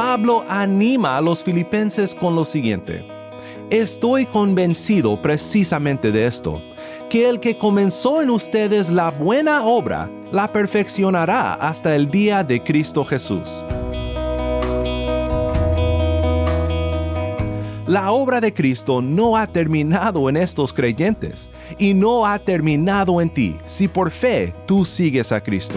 Pablo anima a los filipenses con lo siguiente. Estoy convencido precisamente de esto, que el que comenzó en ustedes la buena obra, la perfeccionará hasta el día de Cristo Jesús. La obra de Cristo no ha terminado en estos creyentes y no ha terminado en ti si por fe tú sigues a Cristo.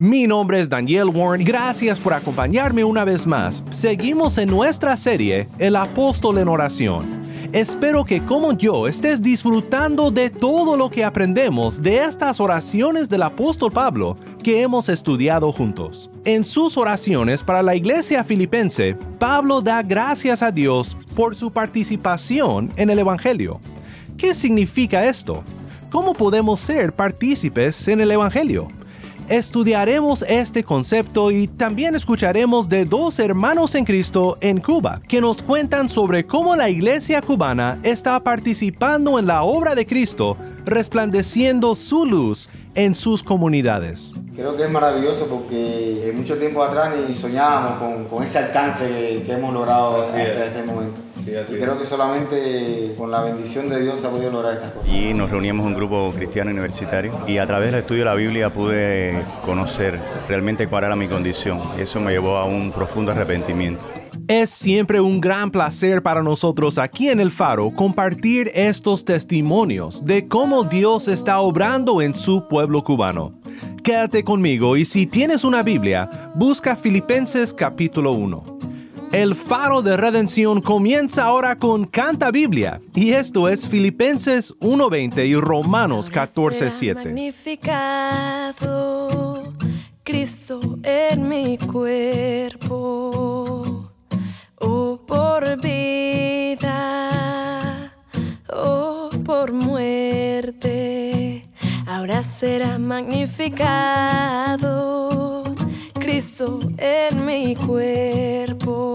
Mi nombre es Daniel Warren, gracias por acompañarme una vez más. Seguimos en nuestra serie El Apóstol en Oración. Espero que como yo estés disfrutando de todo lo que aprendemos de estas oraciones del apóstol Pablo que hemos estudiado juntos. En sus oraciones para la iglesia filipense, Pablo da gracias a Dios por su participación en el Evangelio. ¿Qué significa esto? ¿Cómo podemos ser partícipes en el Evangelio? Estudiaremos este concepto y también escucharemos de dos hermanos en Cristo en Cuba que nos cuentan sobre cómo la iglesia cubana está participando en la obra de Cristo, resplandeciendo su luz en sus comunidades. Creo que es maravilloso porque mucho tiempo atrás ni soñábamos con, ese alcance que, hemos logrado hasta ese momento. Y creo que solamente con la bendición de Dios se ha podido lograr estas cosas. Y nos reunimos un grupo cristiano universitario y a través del estudio de la Biblia pude conocer realmente cuál era mi condición. Eso me llevó a un profundo arrepentimiento. Es siempre un gran placer para nosotros aquí en el Faro compartir estos testimonios de cómo Dios está obrando en su pueblo cubano. Quédate conmigo y si tienes una Biblia, busca Filipenses capítulo 1. El Faro de Redención comienza ahora con Canta Biblia. Y esto es Filipenses 1.20 y Romanos 14.7. Magnificado Cristo en mi cuerpo. Oh por vida, oh por muerte, ahora será magnificado Cristo en mi cuerpo,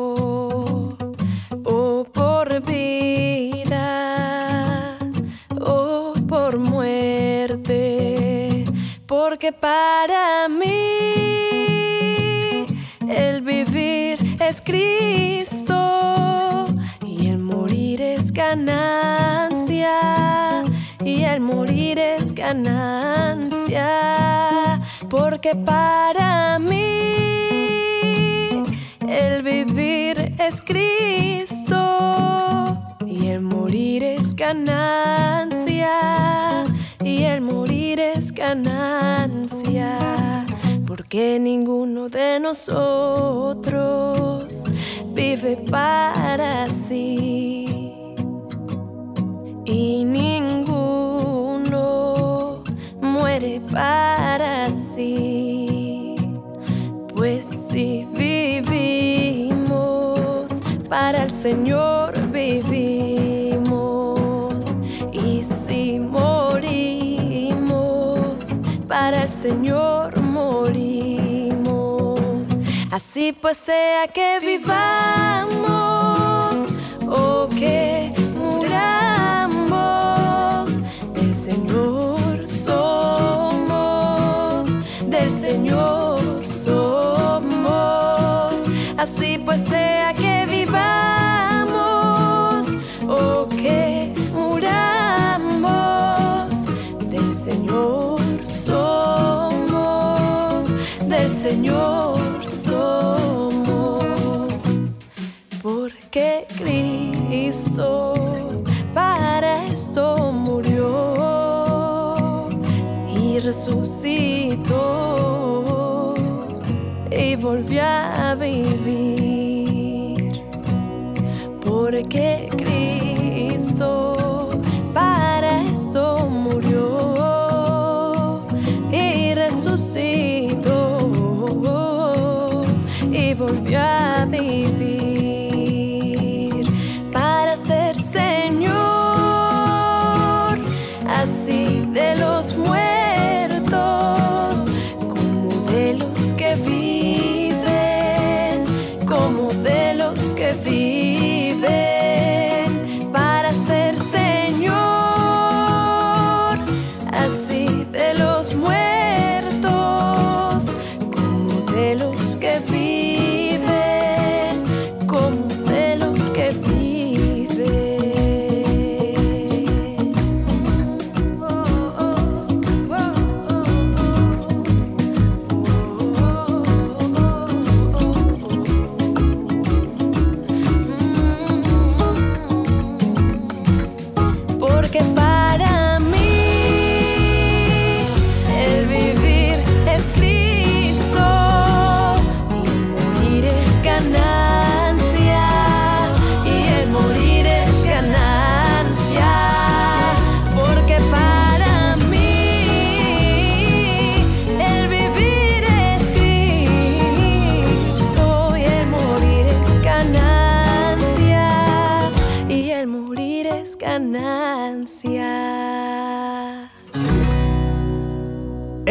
para mí el vivir es Cristo y el morir es ganancia. Y el morir es ganancia. Porque para mí ganancia porque ninguno de nosotros vive para sí. Y ninguno muere para sí, pues si vivimos para el Señor vivimos Señor Así pues sea que vivamos o que muramos, del Señor somos, del Señor somos. Así pues sea que y volvió a vivir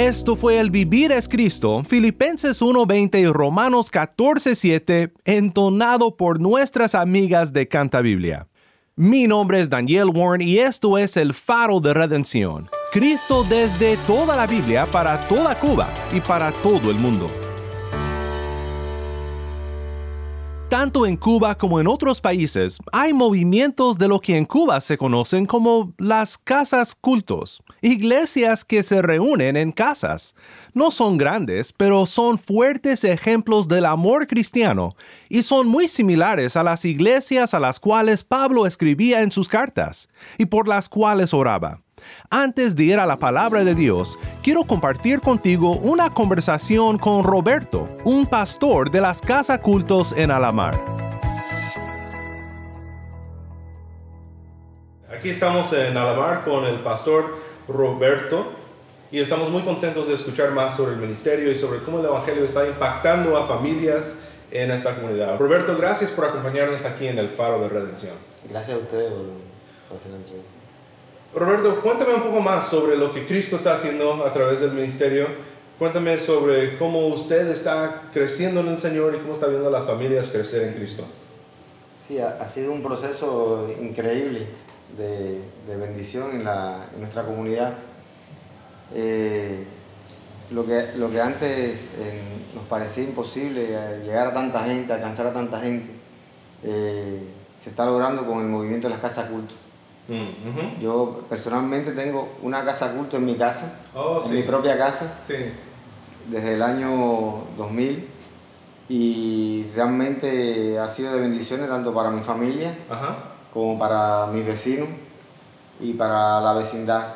Esto fue el Vivir es Cristo, Filipenses 1.20 y Romanos 14.7, entonado por nuestras amigas de Canta Biblia. Mi nombre es Daniel Warren y esto es el Faro de Redención. Cristo desde toda la Biblia para toda Cuba y para todo el mundo. Tanto en Cuba como en otros países hay movimientos de lo que en Cuba se conocen como las casas cultos, iglesias que se reúnen en casas. No son grandes, pero son fuertes ejemplos del amor cristiano y son muy similares a las iglesias a las cuales Pablo escribía en sus cartas y por las cuales oraba. Antes de ir a la palabra de Dios, quiero compartir contigo una conversación con Roberto, un pastor de las Casa Cultos en Alamar. Aquí estamos en Alamar con el pastor Roberto y estamos muy contentos de escuchar más sobre el ministerio y sobre cómo el Evangelio está impactando a familias en esta comunidad. Roberto, gracias por acompañarnos aquí en el Faro de Redención. Gracias a ustedes por, hacer la entrevista. Roberto, cuéntame un poco más sobre lo que Cristo está haciendo a través del ministerio. Cuéntame sobre cómo usted está creciendo en el Señor y cómo está viendo a las familias crecer en Cristo. Sí, ha sido un proceso increíble de, de bendición en, la, en nuestra comunidad. Eh, lo, que, lo que antes eh, nos parecía imposible, eh, llegar a tanta gente, alcanzar a tanta gente, eh, se está logrando con el movimiento de las casas culto. Mm. Yo personalmente tengo una casa culto en mi casa, Oh, en sí. mi propia casa, Sí. desde el año 2000 y realmente ha sido de bendiciones tanto para mi familia Ajá. Como para mis vecinos y para la vecindad.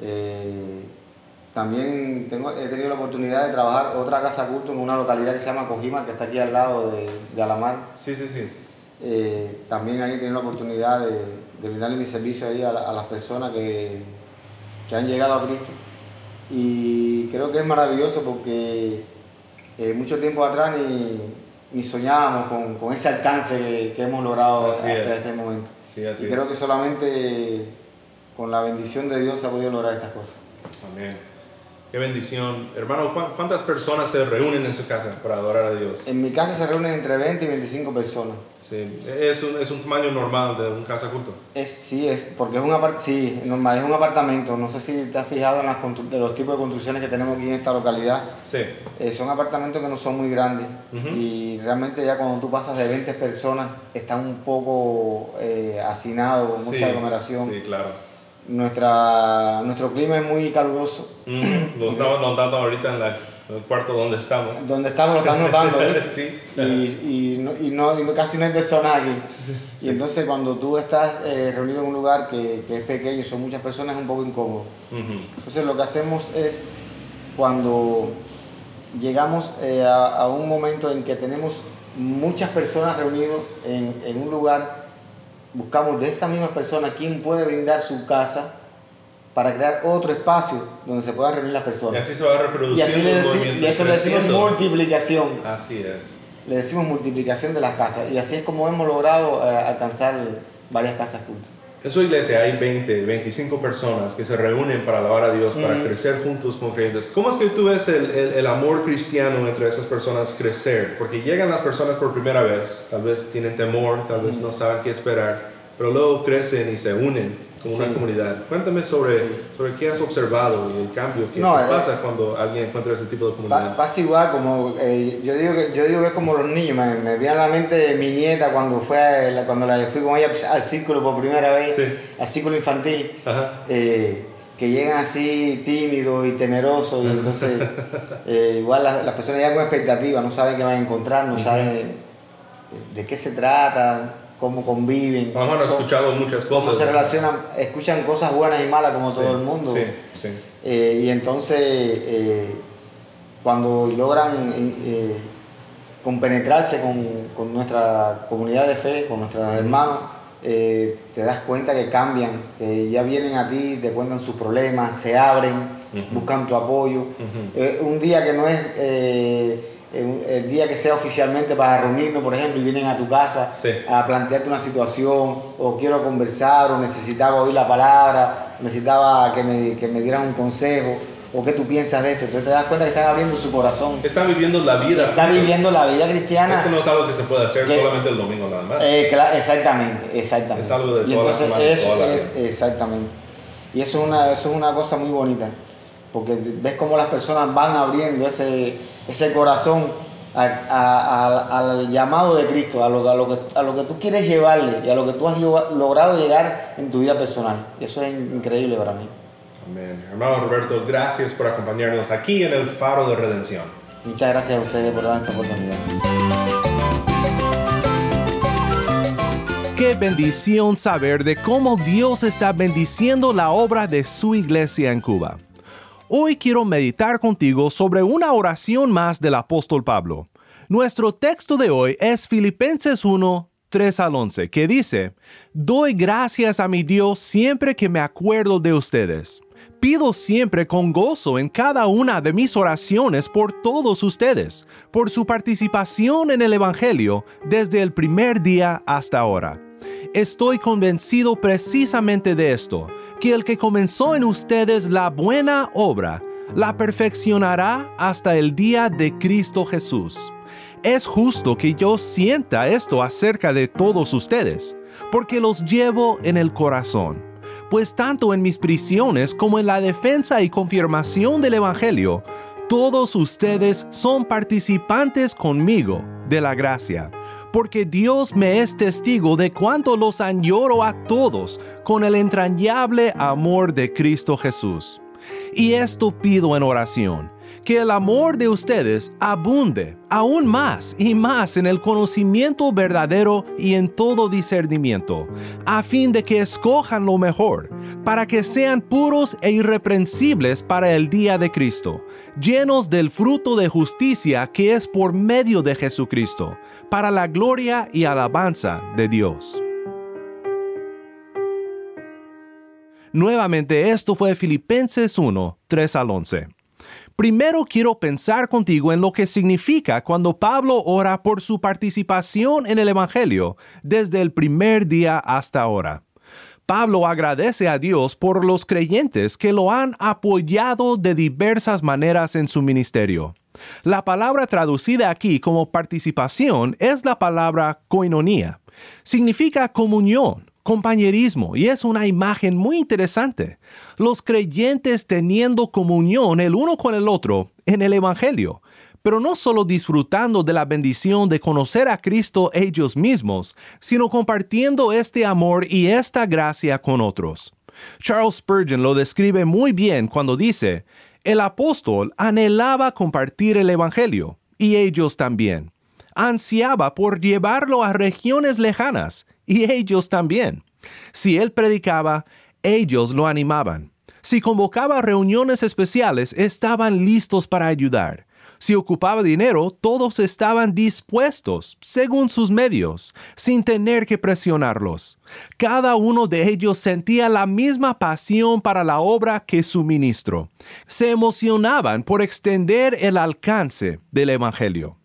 Eh, también tengo, he tenido la oportunidad de trabajar otra casa culto en una localidad que se llama Cojima, que está aquí al lado de, de Alamar. Sí, sí, sí. Eh, también ahí he tenido la oportunidad de, de brindarle mi servicio ahí a, la- a las personas que, que han llegado a Cristo. Y creo que es maravilloso porque eh, mucho tiempo atrás ni, ni soñábamos con, con ese alcance que, que hemos logrado Así hasta es. este momento. Sí, así y creo es. que solamente con la bendición de Dios se ha podido lograr estas cosas. Amén. Qué bendición. Hermano, ¿cuán- ¿cuántas personas se reúnen en su casa para adorar a Dios? En mi casa se reúnen entre 20 y 25 personas. Sí, es un, es un tamaño normal de un casa culto. Es, sí, es, porque es un, apart sí, normal, es un apartamento. No sé si te has fijado en las de los tipos de construcciones que tenemos aquí en esta localidad. Sí. Eh, son apartamentos que no son muy grandes Ujú. y realmente ya cuando tú pasas de 20 personas están un poco eh, hacinados, mucha Sí, aglomeración. Sí, claro. Nuestra, nuestro clima es muy caluroso. Mm, lo estamos notando ahorita en, la- en el cuarto donde estamos. Donde estamos lo están notando, ¿ves? sí. y, y, no, y, no- y casi no hay personas aquí. Y entonces cuando tú estás eh, reunido en un lugar que, que es pequeño, son muchas personas, es un poco incómodo. Ujú. Entonces lo que hacemos es cuando llegamos eh, a, a un momento en que tenemos muchas personas reunidas en, en un lugar, buscamos de estas mismas personas quién puede brindar su casa para crear otro espacio donde se puedan reunir las personas. Y así se va Y reproduciendo así le el deci- movimiento y eso le decimos multiplicación. Así es. Le decimos multiplicación de las casas. Y así es como hemos logrado eh, alcanzar varias casas juntos. En su iglesia hay 20, 25 personas que se reúnen para alabar a Dios, para Ujú. crecer juntos como creyentes. ¿Cómo es que tú ves el, el- el amor cristiano entre esas personas crecer? Porque llegan las personas por primera vez, tal vez tienen temor, tal vez no saben qué esperar, pero luego crecen y se unen como una comunidad. Cuéntame sobre, Sí. sobre qué has observado y el cambio que No, eh, pasa cuando alguien encuentra ese tipo de comunidad. Pasa igual, como eh, yo, digo que, yo digo que es como los niños. Me, me viene a la mente mi nieta cuando, fue a la- cuando la fui con ella al círculo por primera vez, Sí. al círculo infantil. Eh, que llegan así tímidos y temerosos y entonces igual las, las personas llegan con expectativa, no saben qué van a encontrar, no saben de qué se trata, cómo conviven, A lo mejor han cómo, escuchado muchas cómo cosas. se relacionan, escuchan cosas buenas y malas como todo Sí, el mundo. Sí, sí. Eh, y entonces, eh, cuando logran eh, compenetrarse con, con nuestra comunidad de fe, con nuestros hermanos, te das cuenta que cambian, que ya vienen a ti, te cuentan sus problemas, se abren, Ujú. buscan tu apoyo. Un día que no es el día que sea oficialmente para reunirnos, por ejemplo, y vienen a tu casa Sí. a plantearte una situación, o quiero conversar, o necesitaba oír la palabra, necesitaba que me, que me dieran un consejo, o qué tú piensas de esto. Entonces te das cuenta que están abriendo su corazón. Están viviendo la vida. Está juntos. viviendo la vida cristiana. Esto no es algo que se puede hacer Que- solamente el domingo nada más. Eh, cla- exactamente, exactamente. Es algo de y toda la entonces semana, eso toda la es exactamente. Y eso es una eso es una cosa muy bonita, porque ves cómo las personas van abriendo ese ese corazón a- a- a- al llamado de Cristo, a lo, a, lo que, a lo que tú quieres llevarle y a lo que tú has lo- logrado llegar en tu vida personal. Y eso es increíble para mí. Amén. Hermano Roberto, gracias por acompañarnos aquí en el Faro de Redención. Muchas gracias a ustedes por darme esta oportunidad. Qué bendición saber de cómo Dios está bendiciendo la obra de su iglesia en Cuba. Hoy quiero meditar contigo sobre una oración más del apóstol Pablo. Nuestro texto de hoy es Filipenses 1, 3 al 11, que dice, Doy gracias a mi Dios siempre que me acuerdo de ustedes. Pido siempre con gozo en cada una de mis oraciones por todos ustedes, por su participación en el Evangelio desde el primer día hasta ahora. Estoy convencido precisamente de esto, que el que comenzó en ustedes la buena obra, la perfeccionará hasta el día de Cristo Jesús. Es justo que yo sienta esto acerca de todos ustedes, porque los llevo en el corazón, pues tanto en mis prisiones como en la defensa y confirmación del Evangelio, todos ustedes son participantes conmigo de la gracia, porque Dios me es testigo de cuánto los añoro a todos con el entrañable amor de Cristo Jesús. Y esto pido en oración, que el amor de ustedes abunde aún más y más en el conocimiento verdadero y en todo discernimiento, a fin de que escojan lo mejor, para que sean puros e irreprensibles para el día de Cristo, llenos del fruto de justicia que es por medio de Jesucristo, para la gloria y alabanza de Dios. Nuevamente, esto fue Filipenses 1, 3 al 11. Primero quiero pensar contigo en lo que significa cuando Pablo ora por su participación en el Evangelio desde el primer día hasta ahora. Pablo agradece a Dios por los creyentes que lo han apoyado de diversas maneras en su ministerio. La palabra traducida aquí como participación es la palabra koinonia. Significa comunión, compañerismo y es una imagen muy interesante. Los creyentes teniendo comunión el uno con el otro en el Evangelio, pero no solo disfrutando de la bendición de conocer a Cristo ellos mismos, sino compartiendo este amor y esta gracia con otros. Charles Spurgeon lo describe muy bien cuando dice, el apóstol anhelaba compartir el Evangelio, y ellos también. Ansiaba por llevarlo a regiones lejanas, y ellos también. Si él predicaba, ellos lo animaban. Si convocaba reuniones especiales, estaban listos para ayudar. Si ocupaba dinero, todos estaban dispuestos, según sus medios, sin tener que presionarlos. Cada uno de ellos sentía la misma pasión para la obra que su ministro. Se emocionaban por extender el alcance del Evangelio.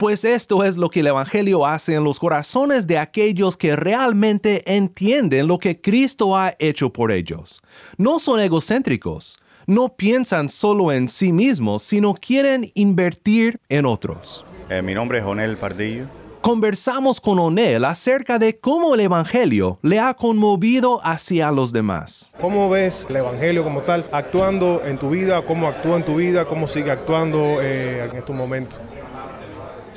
Pues esto es lo que el Evangelio hace en los corazones de aquellos que realmente entienden lo que Cristo ha hecho por ellos. No son egocéntricos, no piensan solo en sí mismos, sino quieren invertir en otros. Eh, mi nombre es Onel Pardillo. Conversamos con Onel acerca de cómo el Evangelio le ha conmovido hacia los demás. ¿Cómo ves el Evangelio como tal actuando en tu vida? ¿Cómo actúa en tu vida? ¿Cómo sigue actuando eh, en estos momentos?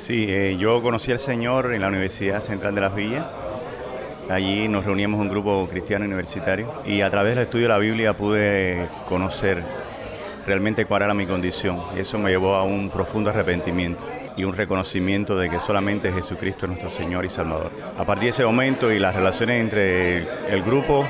Sí, eh, yo conocí al Señor en la Universidad Central de las Villas. Allí nos reuníamos un grupo cristiano universitario y a través del estudio de la Biblia pude conocer realmente cuál era mi condición. Y eso me llevó a un profundo arrepentimiento y un reconocimiento de que solamente Jesucristo es nuestro Señor y Salvador. A partir de ese momento y las relaciones entre el grupo,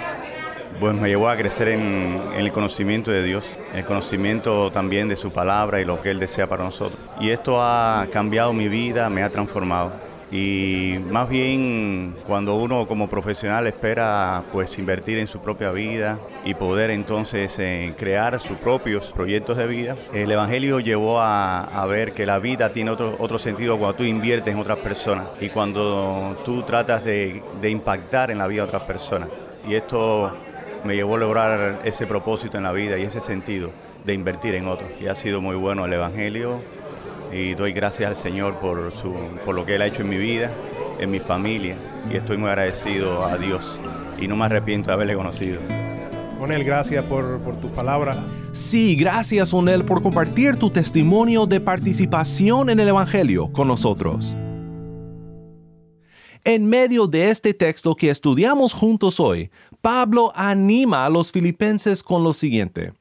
pues me llevó a crecer en, el conocimiento de Dios, el conocimiento también de su palabra y lo que Él desea para nosotros. Y esto ha cambiado mi vida, me ha transformado. Y más bien cuando uno como profesional espera pues invertir en su propia vida y poder entonces eh, crear sus propios proyectos de vida, el Evangelio llevó a, ver que la vida tiene otro, otro sentido cuando tú inviertes en otras personas y cuando tú tratas de, de impactar en la vida de otras personas. Y esto me llevó a lograr ese propósito en la vida y ese sentido de invertir en otros. Y ha sido muy bueno el Evangelio y doy gracias al Señor por, su, por lo que Él ha hecho en mi vida, en mi familia y estoy muy agradecido a Dios y no me arrepiento de haberle conocido. Onel, gracias por, por tus palabras. Sí, gracias Onel por compartir tu testimonio de participación en el Evangelio con nosotros. En medio de este texto que estudiamos juntos hoy, Pablo anima a los filipenses con lo siguiente.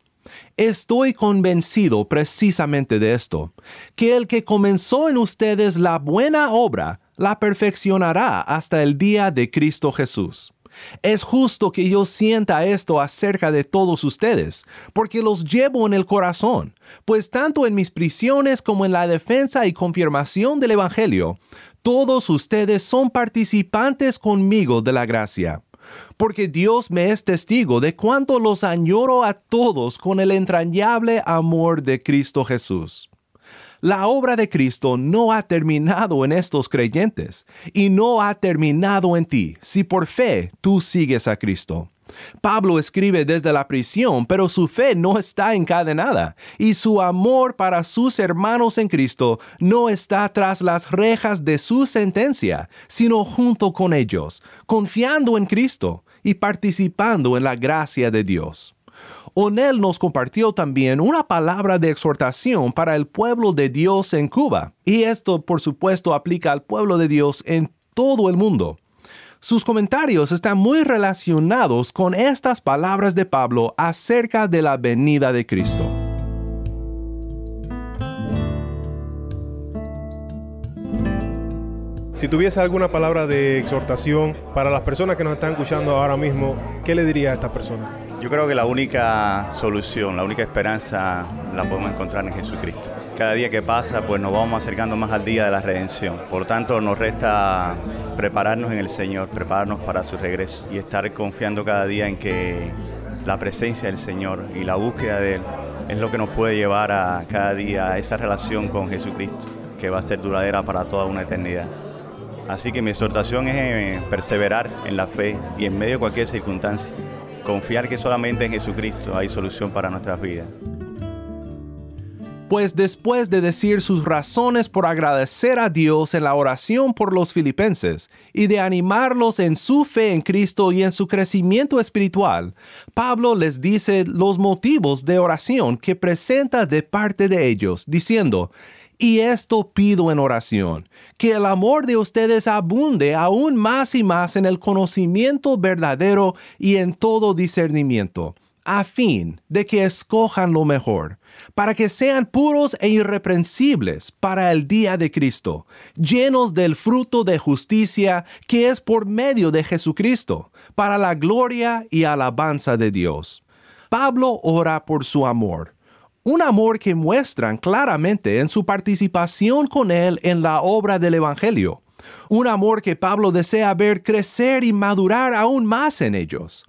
Estoy convencido precisamente de esto, que el que comenzó en ustedes la buena obra, la perfeccionará hasta el día de Cristo Jesús. Es justo que yo sienta esto acerca de todos ustedes, porque los llevo en el corazón, pues tanto en mis prisiones como en la defensa y confirmación del Evangelio, todos ustedes son participantes conmigo de la gracia. Porque Dios me es testigo de cuánto los añoro a todos con el entrañable amor de Cristo Jesús. La obra de Cristo no ha terminado en estos creyentes y no ha terminado en ti si por fe tú sigues a Cristo. Pablo escribe desde la prisión, pero su fe no está encadenada y su amor para sus hermanos en Cristo no está tras las rejas de su sentencia, sino junto con ellos, confiando en Cristo y participando en la gracia de Dios. Onel nos compartió también una palabra de exhortación para el pueblo de Dios en Cuba, y esto por supuesto aplica al pueblo de Dios en todo el mundo. Sus comentarios están muy relacionados con estas palabras de Pablo acerca de la venida de Cristo. Si tuviese alguna palabra de exhortación para las personas que nos están escuchando ahora mismo, ¿qué le diría a esta persona? Yo creo que la única solución, la única esperanza la podemos encontrar en Jesucristo. Cada día que pasa, pues nos vamos acercando más al día de la redención. Por tanto, nos resta prepararnos en el Señor, prepararnos para su regreso y estar confiando cada día en que la presencia del Señor y la búsqueda de Él es lo que nos puede llevar a cada día a esa relación con Jesucristo, que va a ser duradera para toda una eternidad. Así que mi exhortación es eh, perseverar en la fe y en medio de cualquier circunstancia confiar que solamente en Jesucristo hay solución para nuestras vidas. Pues después de decir sus razones por agradecer a Dios en la oración por los filipenses y de animarlos en su fe en Cristo y en su crecimiento espiritual, Pablo les dice los motivos de oración que presenta de parte de ellos, diciendo, y esto pido en oración, que el amor de ustedes abunde aún más y más en el conocimiento verdadero y en todo discernimiento, a fin de que escojan lo mejor, para que sean puros e irreprensibles para el día de Cristo, llenos del fruto de justicia que es por medio de Jesucristo, para la gloria y alabanza de Dios. Pablo ora por su amor un amor que muestran claramente en su participación con Él en la obra del Evangelio, un amor que Pablo desea ver crecer y madurar aún más en ellos.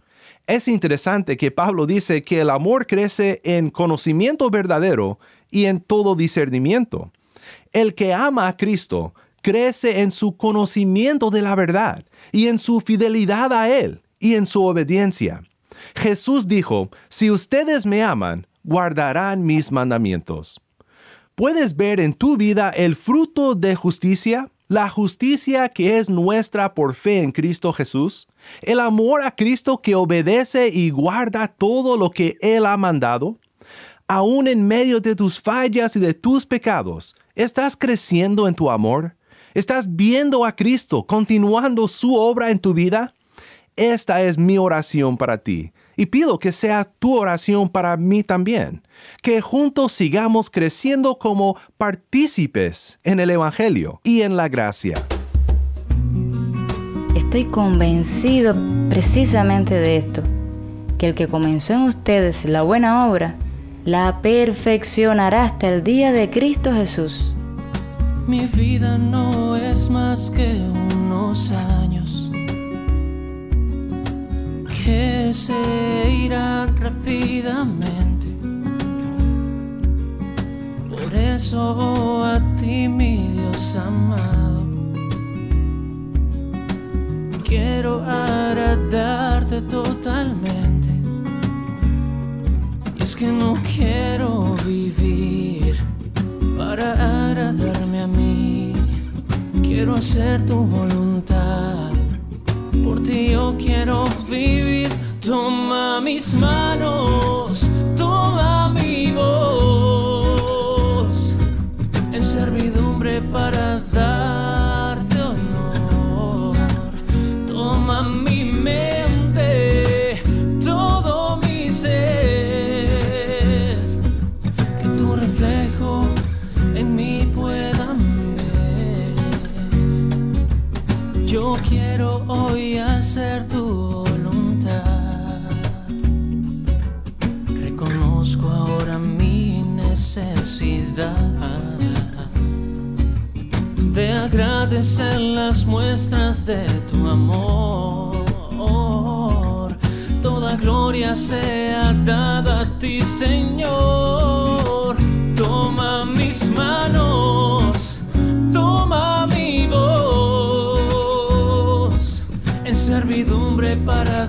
Es interesante que Pablo dice que el amor crece en conocimiento verdadero y en todo discernimiento. El que ama a Cristo crece en su conocimiento de la verdad y en su fidelidad a Él y en su obediencia. Jesús dijo, si ustedes me aman, guardarán mis mandamientos. ¿Puedes ver en tu vida el fruto de justicia? La justicia que es nuestra por fe en Cristo Jesús, el amor a Cristo que obedece y guarda todo lo que Él ha mandado, aún en medio de tus fallas y de tus pecados, ¿estás creciendo en tu amor? ¿Estás viendo a Cristo continuando su obra en tu vida? Esta es mi oración para ti y pido que sea tu oración para mí también, que juntos sigamos creciendo como partícipes en el Evangelio y en la gracia. Estoy convencido precisamente de esto, que el que comenzó en ustedes la buena obra, la perfeccionará hasta el día de Cristo Jesús. Mi vida no es más que unos años que se irán rápidamente. Por eso a ti, mi Dios amado, quiero agradarte totalmente. Y es que no quiero vivir para agradarme a mí. Quiero hacer tu voluntad por ti yo quiero vivir. Toma mis manos, agradecer las muestras de tu amor. Toda gloria sea dada a ti, Señor. Toma mis manos, toma mi voz en servidumbre para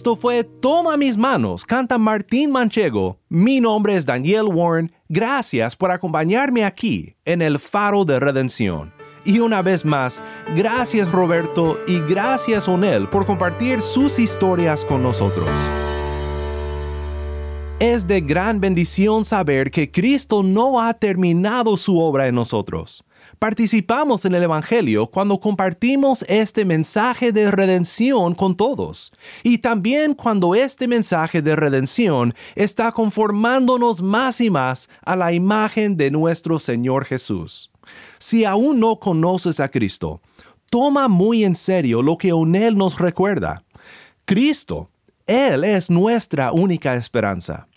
Esto fue Toma mis manos, canta Martín Manchego. Mi nombre es Daniel Warren. Gracias por acompañarme aquí en el Faro de Redención. Y una vez más, gracias Roberto y gracias Onel por compartir sus historias con nosotros. Es de gran bendición saber que Cristo no ha terminado su obra en nosotros. Participamos en el Evangelio cuando compartimos este mensaje de redención con todos y también cuando este mensaje de redención está conformándonos más y más a la imagen de nuestro Señor Jesús. Si aún no conoces a Cristo, toma muy en serio lo que Onel nos recuerda. Cristo, Él es nuestra única esperanza.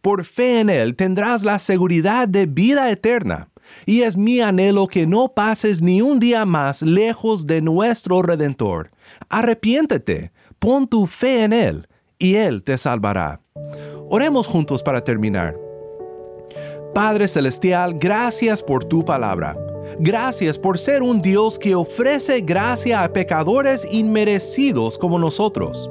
Por fe en Él tendrás la seguridad de vida eterna y es mi anhelo que no pases ni un día más lejos de nuestro Redentor. Arrepiéntete, pon tu fe en Él, y Él te salvará. Oremos juntos para terminar. Padre Celestial, gracias por tu palabra. Gracias por ser un Dios que ofrece gracia a pecadores inmerecidos como nosotros.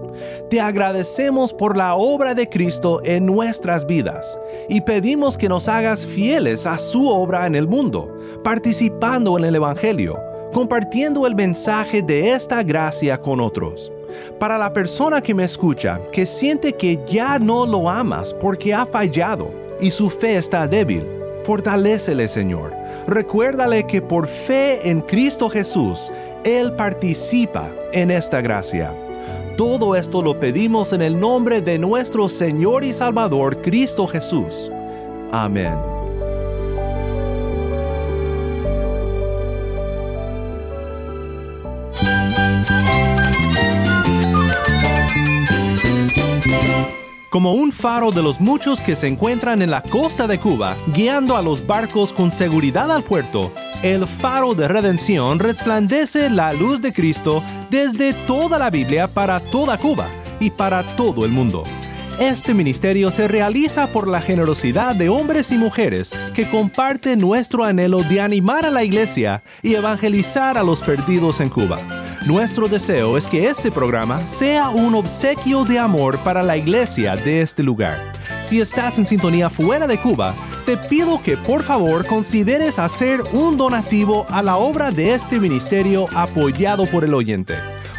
Te agradecemos por la obra de Cristo en nuestras vidas y pedimos que nos hagas fieles a su obra en el mundo, participando en el Evangelio, compartiendo el mensaje de esta gracia con otros. Para la persona que me escucha, que siente que ya no lo amas porque ha fallado y su fe está débil, fortalécele Señor recuérdale que por fe en Cristo Jesús, Él participa en esta gracia. Todo esto lo pedimos en el nombre de nuestro Señor y Salvador Cristo Jesús. Amén. Como un faro de los muchos que se encuentran en la costa de Cuba, guiando a los barcos con seguridad al puerto, el faro de redención resplandece la luz de Cristo desde toda la Biblia para toda Cuba y para todo el mundo. Este ministerio se realiza por la generosidad de hombres y mujeres que comparten nuestro anhelo de animar a la iglesia y evangelizar a los perdidos en Cuba. Nuestro deseo es que este programa sea un obsequio de amor para la iglesia de este lugar. Si estás en sintonía fuera de Cuba, te pido que por favor consideres hacer un donativo a la obra de este ministerio apoyado por el oyente.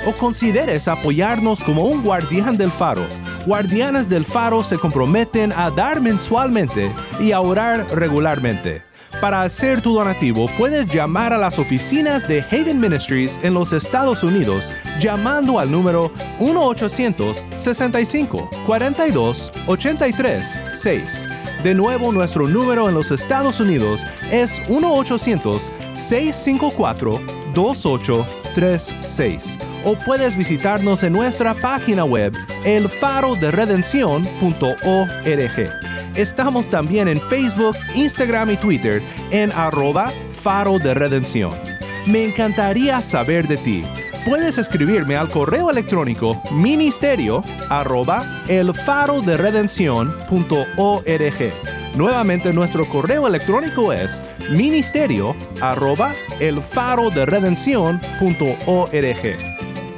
O consideres apoyarnos como un guardián del faro. Guardianes del faro se comprometen a dar mensualmente y a orar regularmente. Para hacer tu donativo, puedes llamar a las oficinas de Haven Ministries en los Estados Unidos llamando al número 1-800-65-42-83-6. De nuevo, nuestro número en los Estados Unidos es 1-800-654-2836. O puedes visitarnos en nuestra página web elfaroderedención.org. Estamos también en Facebook, Instagram y Twitter en arroba faro de redención. Me encantaría saber de ti. Puedes escribirme al correo electrónico ministerio arroba el faro de Nuevamente nuestro correo electrónico es ministerio arroba el faro de